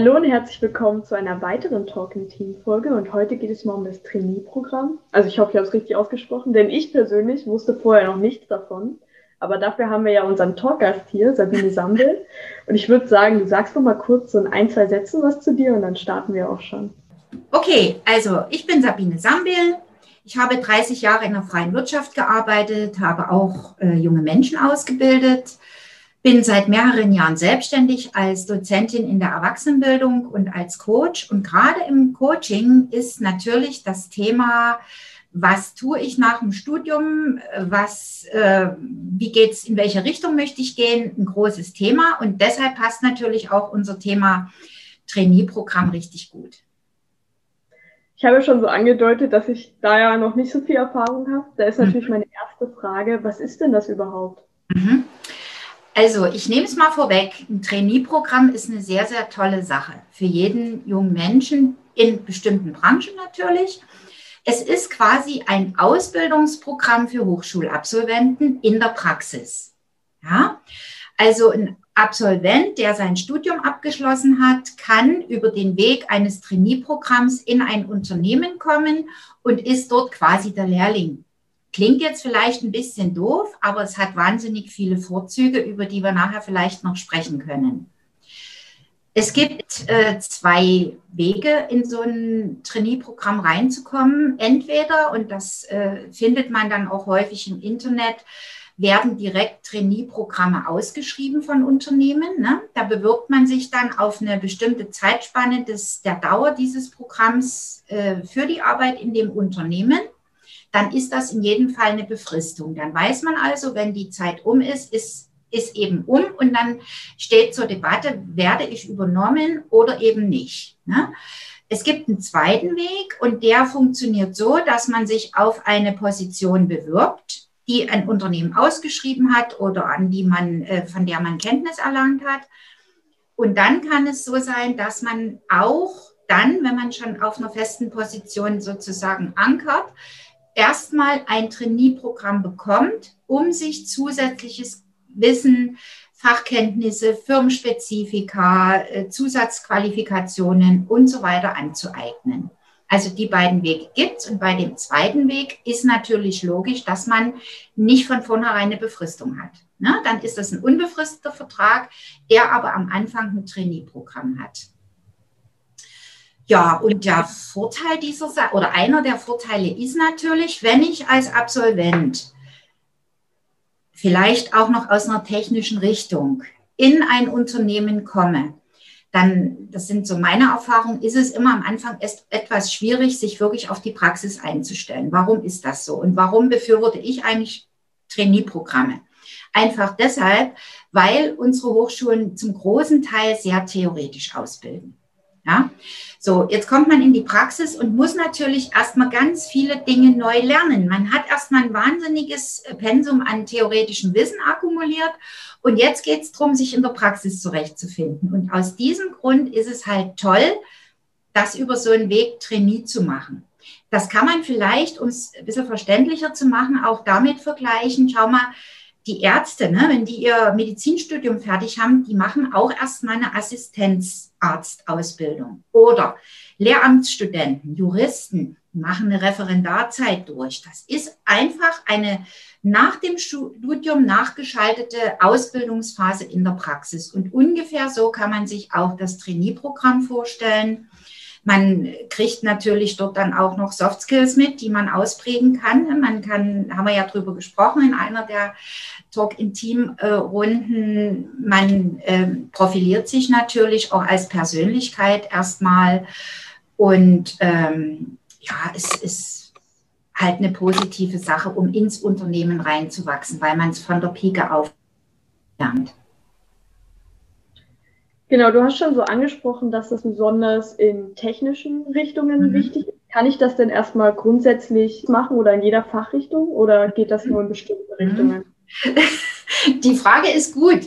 Hallo und herzlich willkommen zu einer weiteren Talking Team Folge und heute geht es mal um das Trainee-Programm. Also ich hoffe, ich habe es richtig ausgesprochen, denn ich persönlich wusste vorher noch nichts davon. Aber dafür haben wir ja unseren Talkgast hier, Sabine Sambel. Und ich würde sagen, du sagst noch mal kurz so in ein, zwei Sätzen was zu dir und dann starten wir auch schon. Okay, also ich bin Sabine Sambel. Ich habe 30 Jahre in der freien Wirtschaft gearbeitet, habe auch äh, junge Menschen ausgebildet bin seit mehreren Jahren selbstständig als Dozentin in der Erwachsenenbildung und als Coach. Und gerade im Coaching ist natürlich das Thema, was tue ich nach dem Studium, was, äh, wie geht's, in welche Richtung möchte ich gehen, ein großes Thema. Und deshalb passt natürlich auch unser Thema Trainee-Programm richtig gut. Ich habe schon so angedeutet, dass ich da ja noch nicht so viel Erfahrung habe. Da ist natürlich mhm. meine erste Frage, was ist denn das überhaupt? Mhm. Also, ich nehme es mal vorweg. Ein Trainee-Programm ist eine sehr, sehr tolle Sache für jeden jungen Menschen in bestimmten Branchen natürlich. Es ist quasi ein Ausbildungsprogramm für Hochschulabsolventen in der Praxis. Ja? Also ein Absolvent, der sein Studium abgeschlossen hat, kann über den Weg eines Trainee-Programms in ein Unternehmen kommen und ist dort quasi der Lehrling. Klingt jetzt vielleicht ein bisschen doof, aber es hat wahnsinnig viele Vorzüge, über die wir nachher vielleicht noch sprechen können. Es gibt äh, zwei Wege, in so ein Trainee-Programm reinzukommen. Entweder, und das äh, findet man dann auch häufig im Internet, werden direkt Trainee-Programme ausgeschrieben von Unternehmen. Ne? Da bewirbt man sich dann auf eine bestimmte Zeitspanne des, der Dauer dieses Programms äh, für die Arbeit in dem Unternehmen dann ist das in jedem Fall eine Befristung. Dann weiß man also, wenn die Zeit um ist, ist, ist eben um und dann steht zur Debatte, werde ich übernommen oder eben nicht. Ne? Es gibt einen zweiten Weg und der funktioniert so, dass man sich auf eine Position bewirbt, die ein Unternehmen ausgeschrieben hat oder an die man, äh, von der man Kenntnis erlangt hat. Und dann kann es so sein, dass man auch dann, wenn man schon auf einer festen Position sozusagen ankert, erstmal ein Trainee-Programm bekommt, um sich zusätzliches Wissen, Fachkenntnisse, Firmenspezifika, äh, Zusatzqualifikationen und so weiter anzueignen. Also die beiden Wege gibt es. Und bei dem zweiten Weg ist natürlich logisch, dass man nicht von vornherein eine Befristung hat. Ne? Dann ist das ein unbefristeter Vertrag, der aber am Anfang ein Trainee-Programm hat. Ja, und der Vorteil dieser Sache oder einer der Vorteile ist natürlich, wenn ich als Absolvent vielleicht auch noch aus einer technischen Richtung in ein Unternehmen komme, dann, das sind so meine Erfahrungen, ist es immer am Anfang erst etwas schwierig, sich wirklich auf die Praxis einzustellen. Warum ist das so? Und warum befürworte ich eigentlich Trainee-Programme? Einfach deshalb, weil unsere Hochschulen zum großen Teil sehr theoretisch ausbilden. Ja, so jetzt kommt man in die Praxis und muss natürlich erstmal ganz viele Dinge neu lernen. Man hat erstmal ein wahnsinniges Pensum an theoretischem Wissen akkumuliert und jetzt geht es darum, sich in der Praxis zurechtzufinden. Und aus diesem Grund ist es halt toll, das über so einen Weg Trainee zu machen. Das kann man vielleicht, um es ein bisschen verständlicher zu machen, auch damit vergleichen. Schau mal, die Ärzte, ne, wenn die ihr Medizinstudium fertig haben, die machen auch erstmal eine Assistenzarztausbildung. Oder Lehramtsstudenten, Juristen machen eine Referendarzeit durch. Das ist einfach eine nach dem Studium nachgeschaltete Ausbildungsphase in der Praxis. Und ungefähr so kann man sich auch das Trainee-Programm vorstellen. Man kriegt natürlich dort dann auch noch Soft Skills mit, die man ausprägen kann. Man kann, haben wir ja drüber gesprochen in einer der Talk in Team Runden. Man äh, profiliert sich natürlich auch als Persönlichkeit erstmal und ähm, ja, es ist halt eine positive Sache, um ins Unternehmen reinzuwachsen, weil man es von der Pike auf lernt. Genau, du hast schon so angesprochen, dass das besonders in technischen Richtungen mhm. wichtig ist. Kann ich das denn erstmal grundsätzlich machen oder in jeder Fachrichtung oder geht das nur in bestimmten mhm. Richtungen? Die Frage ist gut.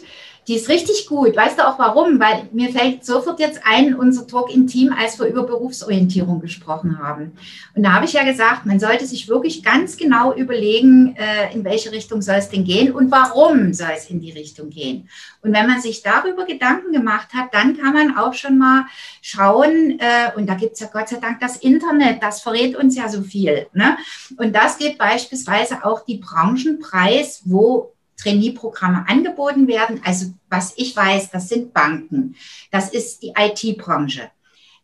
Die ist richtig gut. Weißt du auch warum? Weil mir fällt sofort jetzt ein, unser Talk im Team, als wir über Berufsorientierung gesprochen haben. Und da habe ich ja gesagt, man sollte sich wirklich ganz genau überlegen, äh, in welche Richtung soll es denn gehen und warum soll es in die Richtung gehen. Und wenn man sich darüber Gedanken gemacht hat, dann kann man auch schon mal schauen, äh, und da gibt es ja Gott sei Dank das Internet, das verrät uns ja so viel. Ne? Und das geht beispielsweise auch die Branchenpreis, wo Trainee-Programme angeboten werden. Also was ich weiß, das sind Banken, das ist die IT-Branche,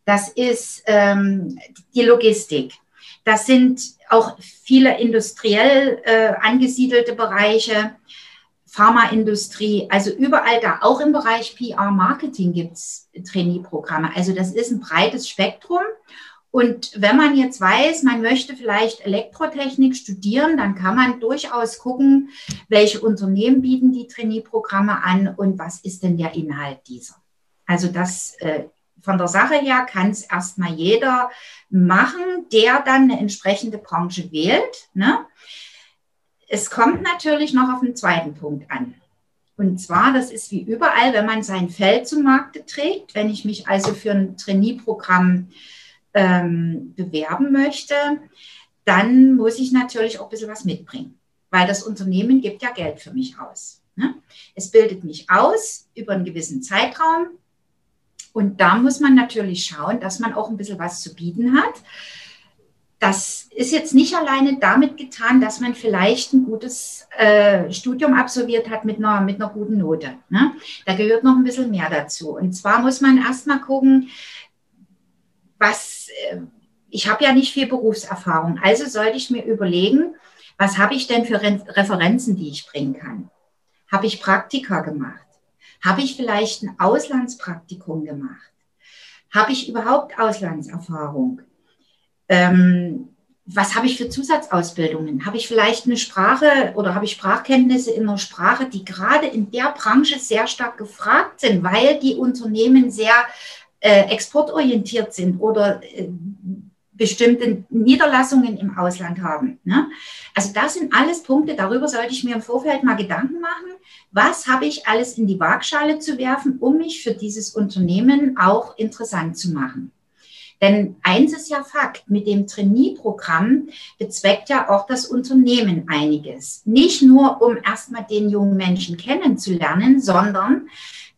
das ist ähm, die Logistik, das sind auch viele industriell äh, angesiedelte Bereiche, Pharmaindustrie, also überall da, auch im Bereich PR-Marketing gibt es Trainee-Programme. Also das ist ein breites Spektrum. Und wenn man jetzt weiß, man möchte vielleicht Elektrotechnik studieren, dann kann man durchaus gucken, welche Unternehmen bieten die Trainee-Programme an und was ist denn der Inhalt dieser. Also das äh, von der Sache her kann es erstmal jeder machen, der dann eine entsprechende Branche wählt. Ne? Es kommt natürlich noch auf den zweiten Punkt an. Und zwar, das ist wie überall, wenn man sein Feld zum Markte trägt. Wenn ich mich also für ein Trainee-Programm ähm, bewerben möchte, dann muss ich natürlich auch ein bisschen was mitbringen, weil das Unternehmen gibt ja Geld für mich aus. Ne? Es bildet mich aus über einen gewissen Zeitraum und da muss man natürlich schauen, dass man auch ein bisschen was zu bieten hat. Das ist jetzt nicht alleine damit getan, dass man vielleicht ein gutes äh, Studium absolviert hat mit einer, mit einer guten Note. Ne? Da gehört noch ein bisschen mehr dazu. Und zwar muss man erstmal gucken, was, äh, ich habe ja nicht viel Berufserfahrung, also sollte ich mir überlegen, was habe ich denn für Referenzen, die ich bringen kann? Habe ich Praktika gemacht? Habe ich vielleicht ein Auslandspraktikum gemacht? Habe ich überhaupt Auslandserfahrung? Ähm, was habe ich für Zusatzausbildungen? Habe ich vielleicht eine Sprache oder habe ich Sprachkenntnisse in einer Sprache, die gerade in der Branche sehr stark gefragt sind, weil die Unternehmen sehr äh, exportorientiert sind oder äh, bestimmte Niederlassungen im Ausland haben. Ne? Also das sind alles Punkte, darüber sollte ich mir im Vorfeld mal Gedanken machen. Was habe ich alles in die Waagschale zu werfen, um mich für dieses Unternehmen auch interessant zu machen? Denn eins ist ja Fakt, mit dem Trainee-Programm bezweckt ja auch das Unternehmen einiges. Nicht nur, um erstmal den jungen Menschen kennenzulernen, sondern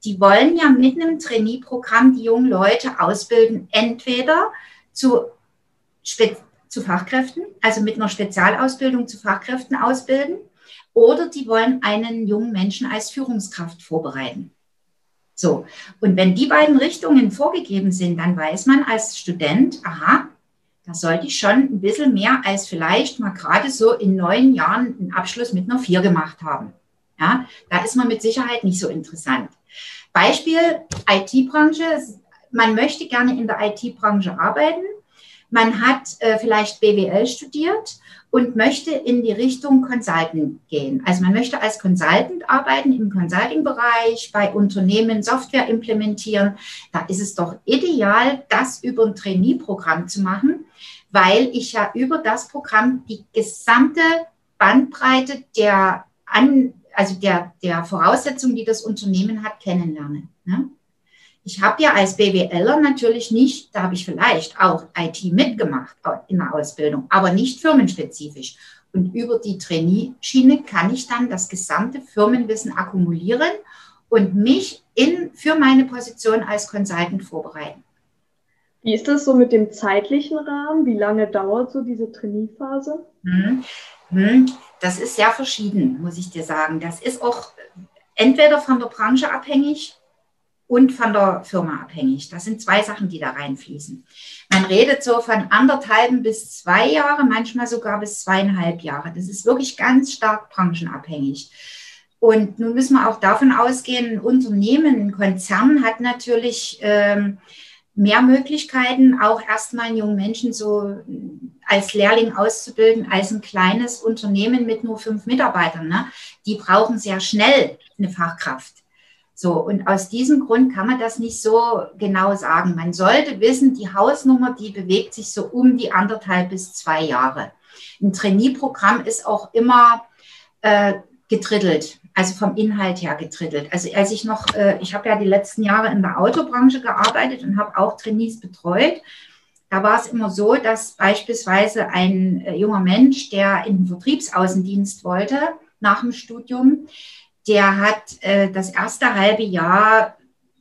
die wollen ja mit einem Trainee-Programm die jungen Leute ausbilden, entweder zu, zu Fachkräften, also mit einer Spezialausbildung zu Fachkräften ausbilden, oder die wollen einen jungen Menschen als Führungskraft vorbereiten. So, und wenn die beiden Richtungen vorgegeben sind, dann weiß man als Student, aha, da sollte ich schon ein bisschen mehr als vielleicht mal gerade so in neun Jahren einen Abschluss mit einer Vier gemacht haben. Ja, da ist man mit Sicherheit nicht so interessant. Beispiel IT-Branche. Man möchte gerne in der IT-Branche arbeiten. Man hat äh, vielleicht BWL studiert und möchte in die Richtung Consultant gehen. Also man möchte als Consultant arbeiten im Consulting-Bereich, bei Unternehmen Software implementieren. Da ist es doch ideal, das über ein Trainee-Programm zu machen, weil ich ja über das Programm die gesamte Bandbreite der an, also der, der Voraussetzungen, die das Unternehmen hat, kennenlernen. Ne? Ich habe ja als BWLer natürlich nicht, da habe ich vielleicht auch IT mitgemacht in der Ausbildung, aber nicht firmenspezifisch. Und über die Trainee-Schiene kann ich dann das gesamte Firmenwissen akkumulieren und mich in, für meine Position als Consultant vorbereiten. Wie ist das so mit dem zeitlichen Rahmen? Wie lange dauert so diese Trainee-Phase? Hm. Das ist sehr verschieden, muss ich dir sagen. Das ist auch entweder von der Branche abhängig und von der Firma abhängig. Das sind zwei Sachen, die da reinfließen. Man redet so von anderthalben bis zwei Jahre, manchmal sogar bis zweieinhalb Jahre. Das ist wirklich ganz stark branchenabhängig. Und nun müssen wir auch davon ausgehen, ein Unternehmen, ein Konzern hat natürlich ähm, mehr Möglichkeiten, auch erstmal einen jungen Menschen so als Lehrling auszubilden, als ein kleines Unternehmen mit nur fünf Mitarbeitern. Ne? Die brauchen sehr schnell eine Fachkraft. So, und aus diesem Grund kann man das nicht so genau sagen. Man sollte wissen, die Hausnummer, die bewegt sich so um die anderthalb bis zwei Jahre. Ein Trainee-Programm ist auch immer äh, getrittelt, also vom Inhalt her getrittelt. Also als ich noch, äh, ich habe ja die letzten Jahre in der Autobranche gearbeitet und habe auch Trainees betreut. Da war es immer so, dass beispielsweise ein äh, junger Mensch, der in den Vertriebsaußendienst wollte nach dem Studium, der hat äh, das erste halbe Jahr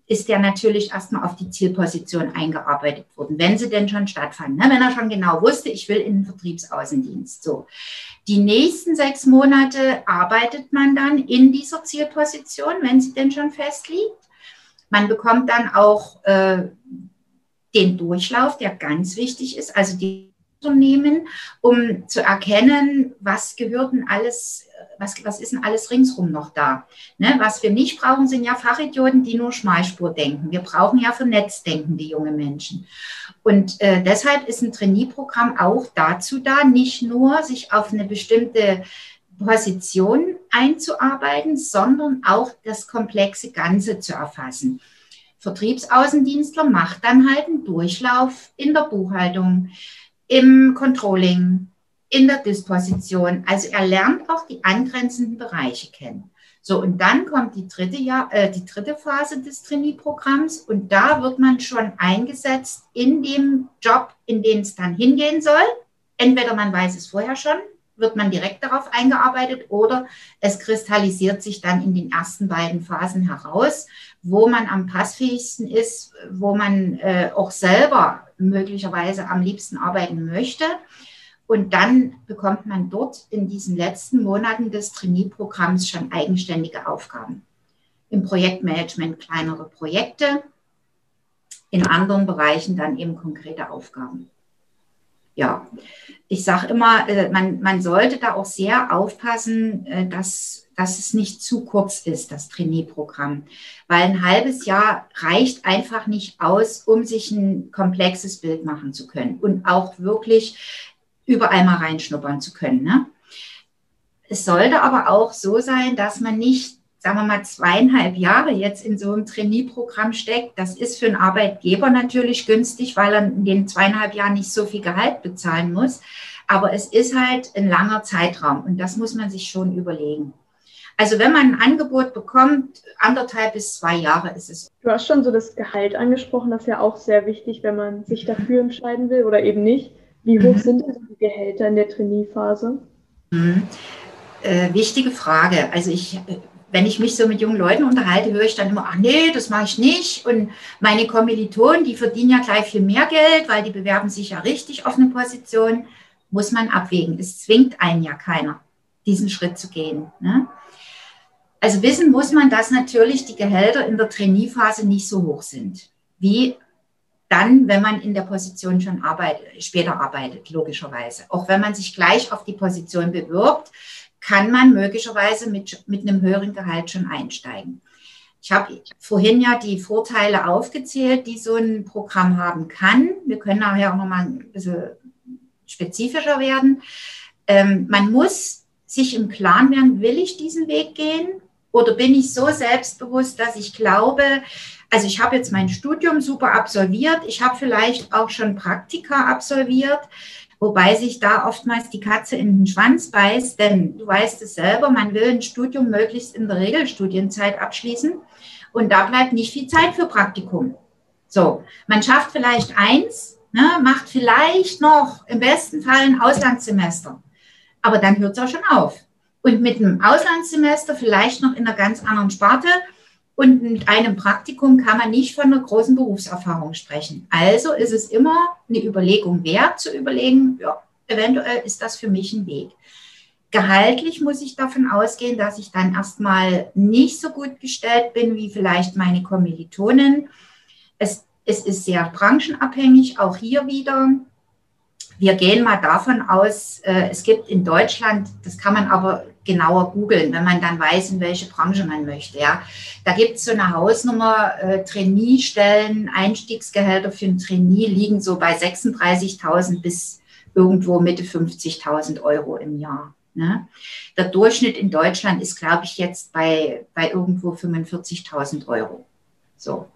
ist der natürlich erstmal auf die Zielposition eingearbeitet worden, wenn sie denn schon stattfanden. Ne? Wenn er schon genau wusste, ich will in den Vertriebsaußendienst. So. Die nächsten sechs Monate arbeitet man dann in dieser Zielposition, wenn sie denn schon festliegt. Man bekommt dann auch äh, den Durchlauf, der ganz wichtig ist, also die Unternehmen, um zu erkennen, was gehört denn alles was, was ist denn alles ringsrum noch da? Ne? Was wir nicht brauchen, sind ja Fachidioten, die nur Schmalspur denken. Wir brauchen ja vernetzt denkende junge Menschen. Und äh, deshalb ist ein Trainee-Programm auch dazu da, nicht nur sich auf eine bestimmte Position einzuarbeiten, sondern auch das komplexe Ganze zu erfassen. Vertriebsaußendienstler macht dann halt einen Durchlauf in der Buchhaltung, im Controlling, in der Disposition. Also er lernt auch die angrenzenden Bereiche kennen. So, und dann kommt die dritte, Jahr, äh, die dritte Phase des Trainee-Programms und da wird man schon eingesetzt in dem Job, in den es dann hingehen soll. Entweder man weiß es vorher schon, wird man direkt darauf eingearbeitet oder es kristallisiert sich dann in den ersten beiden Phasen heraus, wo man am passfähigsten ist, wo man äh, auch selber möglicherweise am liebsten arbeiten möchte. Und dann bekommt man dort in diesen letzten Monaten des Trainee-Programms schon eigenständige Aufgaben. Im Projektmanagement kleinere Projekte, in anderen Bereichen dann eben konkrete Aufgaben. Ja, ich sage immer, äh, man, man sollte da auch sehr aufpassen, äh, dass, dass es nicht zu kurz ist, das Trainee-Programm. Weil ein halbes Jahr reicht einfach nicht aus, um sich ein komplexes Bild machen zu können und auch wirklich überall mal reinschnuppern zu können. Ne? Es sollte aber auch so sein, dass man nicht, sagen wir mal, zweieinhalb Jahre jetzt in so einem Trainee-Programm steckt. Das ist für einen Arbeitgeber natürlich günstig, weil er in den zweieinhalb Jahren nicht so viel Gehalt bezahlen muss. Aber es ist halt ein langer Zeitraum und das muss man sich schon überlegen. Also wenn man ein Angebot bekommt, anderthalb bis zwei Jahre ist es. Du hast schon so das Gehalt angesprochen, das ist ja auch sehr wichtig, wenn man sich dafür entscheiden will oder eben nicht. Wie hoch mhm. sind denn die Gehälter in der Trainee-Phase? Mhm. Äh, wichtige Frage. Also ich, wenn ich mich so mit jungen Leuten unterhalte, höre ich dann immer, ach nee, das mache ich nicht. Und meine Kommilitonen, die verdienen ja gleich viel mehr Geld, weil die bewerben sich ja richtig auf eine Position. Muss man abwägen. Es zwingt einen ja keiner, diesen Schritt zu gehen. Ne? Also wissen muss man, dass natürlich die Gehälter in der Trainee-Phase nicht so hoch sind wie dann, wenn man in der Position schon arbeitet, später arbeitet, logischerweise. Auch wenn man sich gleich auf die Position bewirbt, kann man möglicherweise mit, mit einem höheren Gehalt schon einsteigen. Ich habe vorhin ja die Vorteile aufgezählt, die so ein Programm haben kann. Wir können nachher auch nochmal ein bisschen spezifischer werden. Ähm, man muss sich im Klaren werden, will ich diesen Weg gehen oder bin ich so selbstbewusst, dass ich glaube, also ich habe jetzt mein Studium super absolviert. Ich habe vielleicht auch schon Praktika absolviert, wobei sich da oftmals die Katze in den Schwanz beißt, denn du weißt es selber, man will ein Studium möglichst in der Regelstudienzeit abschließen und da bleibt nicht viel Zeit für Praktikum. So, man schafft vielleicht eins, ne, macht vielleicht noch im besten Fall ein Auslandssemester, aber dann hört es auch schon auf. Und mit einem Auslandssemester vielleicht noch in einer ganz anderen Sparte und mit einem Praktikum kann man nicht von einer großen Berufserfahrung sprechen. Also ist es immer eine Überlegung wert, zu überlegen, ja, eventuell ist das für mich ein Weg. Gehaltlich muss ich davon ausgehen, dass ich dann erstmal nicht so gut gestellt bin wie vielleicht meine Kommilitonen. Es, es ist sehr branchenabhängig, auch hier wieder. Wir gehen mal davon aus, äh, es gibt in Deutschland, das kann man aber genauer googeln, wenn man dann weiß, in welche Branche man möchte. Ja. Da gibt es so eine Hausnummer, äh, Trainee-Stellen, Einstiegsgehälter für ein Trainee liegen so bei 36.000 bis irgendwo Mitte 50.000 Euro im Jahr. Ne? Der Durchschnitt in Deutschland ist, glaube ich, jetzt bei, bei irgendwo 45.000 Euro. So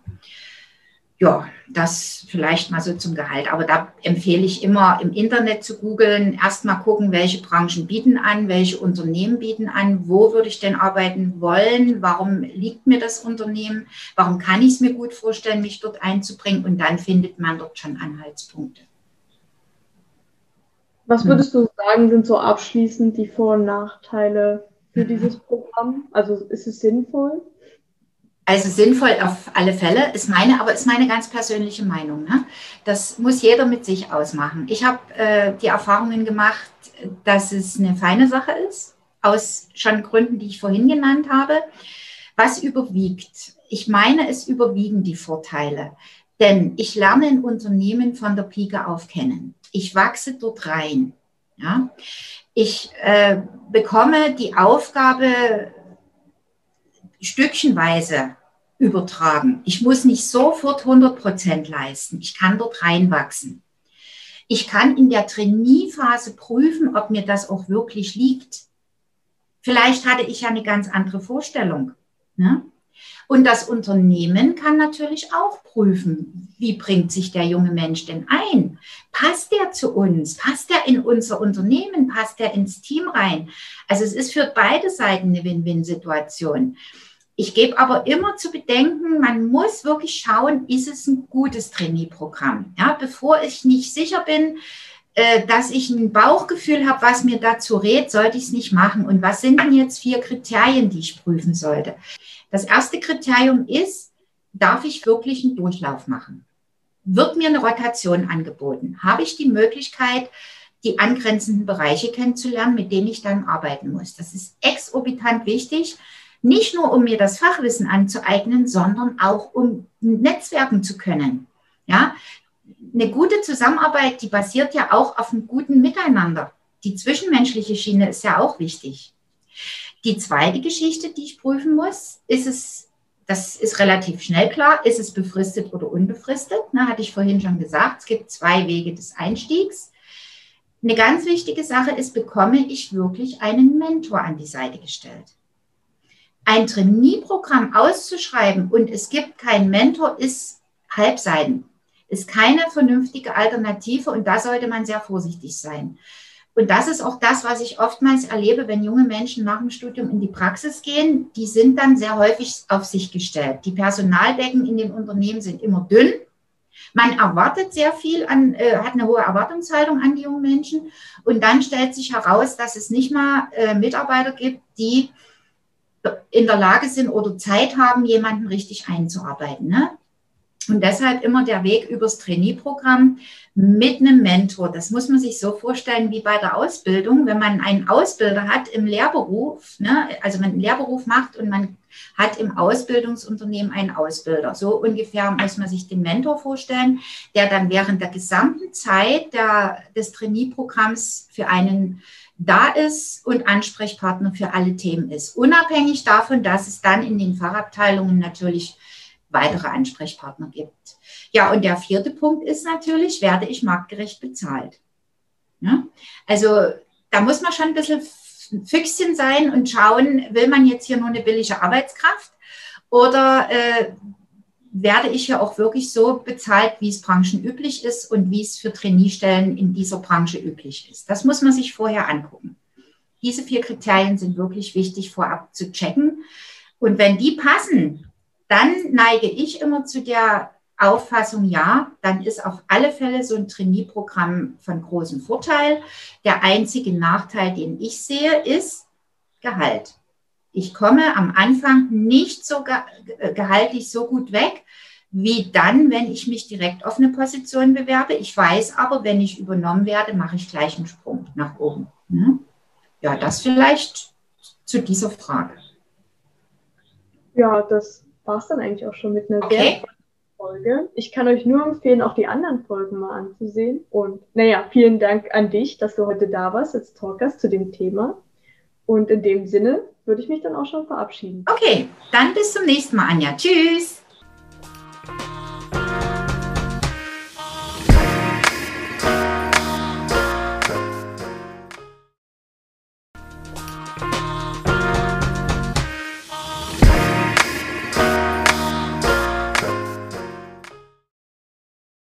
ja, das vielleicht mal so zum Gehalt. Aber da empfehle ich immer im Internet zu googeln, erstmal gucken, welche Branchen bieten an, welche Unternehmen bieten an, wo würde ich denn arbeiten wollen, warum liegt mir das Unternehmen, warum kann ich es mir gut vorstellen, mich dort einzubringen und dann findet man dort schon Anhaltspunkte. Was würdest du sagen, sind so abschließend die Vor- und Nachteile für dieses Programm? Also ist es sinnvoll? Also sinnvoll auf alle Fälle, ist meine, aber ist meine ganz persönliche Meinung. Ne? Das muss jeder mit sich ausmachen. Ich habe äh, die Erfahrungen gemacht, dass es eine feine Sache ist, aus schon Gründen, die ich vorhin genannt habe. Was überwiegt? Ich meine, es überwiegen die Vorteile. Denn ich lerne ein Unternehmen von der Pike auf kennen. Ich wachse dort rein. Ja? Ich äh, bekomme die Aufgabe, stückchenweise übertragen. Ich muss nicht sofort 100 Prozent leisten. Ich kann dort reinwachsen. Ich kann in der Trainierphase prüfen, ob mir das auch wirklich liegt. Vielleicht hatte ich ja eine ganz andere Vorstellung. Ne? Und das Unternehmen kann natürlich auch prüfen, wie bringt sich der junge Mensch denn ein? Passt der zu uns? Passt der in unser Unternehmen? Passt der ins Team rein? Also es ist für beide Seiten eine Win-Win-Situation. Ich gebe aber immer zu bedenken, man muss wirklich schauen, ist es ein gutes Trainee-Programm? Ja, bevor ich nicht sicher bin, äh, dass ich ein Bauchgefühl habe, was mir dazu rät, sollte ich es nicht machen. Und was sind denn jetzt vier Kriterien, die ich prüfen sollte? Das erste Kriterium ist, darf ich wirklich einen Durchlauf machen? Wird mir eine Rotation angeboten? Habe ich die Möglichkeit, die angrenzenden Bereiche kennenzulernen, mit denen ich dann arbeiten muss? Das ist exorbitant wichtig nicht nur, um mir das Fachwissen anzueignen, sondern auch, um netzwerken zu können. Ja, eine gute Zusammenarbeit, die basiert ja auch auf einem guten Miteinander. Die zwischenmenschliche Schiene ist ja auch wichtig. Die zweite Geschichte, die ich prüfen muss, ist es, das ist relativ schnell klar, ist es befristet oder unbefristet? Na, hatte ich vorhin schon gesagt, es gibt zwei Wege des Einstiegs. Eine ganz wichtige Sache ist, bekomme ich wirklich einen Mentor an die Seite gestellt? Ein Trainee-Programm auszuschreiben und es gibt keinen Mentor, ist Halbseiden, ist keine vernünftige Alternative und da sollte man sehr vorsichtig sein. Und das ist auch das, was ich oftmals erlebe, wenn junge Menschen nach dem Studium in die Praxis gehen. Die sind dann sehr häufig auf sich gestellt. Die Personaldecken in den Unternehmen sind immer dünn. Man erwartet sehr viel an, äh, hat eine hohe Erwartungshaltung an die jungen Menschen. Und dann stellt sich heraus, dass es nicht mal äh, Mitarbeiter gibt, die in der Lage sind oder Zeit haben, jemanden richtig einzuarbeiten. Ne? Und deshalb immer der Weg übers Trainee-Programm mit einem Mentor. Das muss man sich so vorstellen wie bei der Ausbildung. Wenn man einen Ausbilder hat im Lehrberuf, ne, also man einen Lehrberuf macht und man hat im Ausbildungsunternehmen einen Ausbilder. So ungefähr muss man sich den Mentor vorstellen, der dann während der gesamten Zeit der, des Trainee-Programms für einen da ist und Ansprechpartner für alle Themen ist. Unabhängig davon, dass es dann in den Fachabteilungen natürlich weitere Ansprechpartner gibt. Ja, und der vierte Punkt ist natürlich, werde ich marktgerecht bezahlt? Ja? Also da muss man schon ein bisschen Füchschen sein und schauen, will man jetzt hier nur eine billige Arbeitskraft oder äh, werde ich ja auch wirklich so bezahlt, wie es branchenüblich ist und wie es für Trainiestellen in dieser Branche üblich ist. Das muss man sich vorher angucken. Diese vier Kriterien sind wirklich wichtig vorab zu checken. Und wenn die passen, dann neige ich immer zu der Auffassung, ja, dann ist auf alle Fälle so ein Trainee-Programm von großem Vorteil. Der einzige Nachteil, den ich sehe, ist Gehalt ich komme am Anfang nicht so äh, gehaltlich so gut weg, wie dann, wenn ich mich direkt auf eine Position bewerbe. Ich weiß aber, wenn ich übernommen werde, mache ich gleich einen Sprung nach oben. Ne? Ja, das vielleicht zu dieser Frage. Ja, das war es dann eigentlich auch schon mit einer okay. sehr Folge. Ich kann euch nur empfehlen, auch die anderen Folgen mal anzusehen. Und naja, vielen Dank an dich, dass du heute da warst als Talkers zu dem Thema. Und in dem Sinne würde ich mich dann auch schon verabschieden. Okay, dann bis zum nächsten Mal, Anja. Tschüss.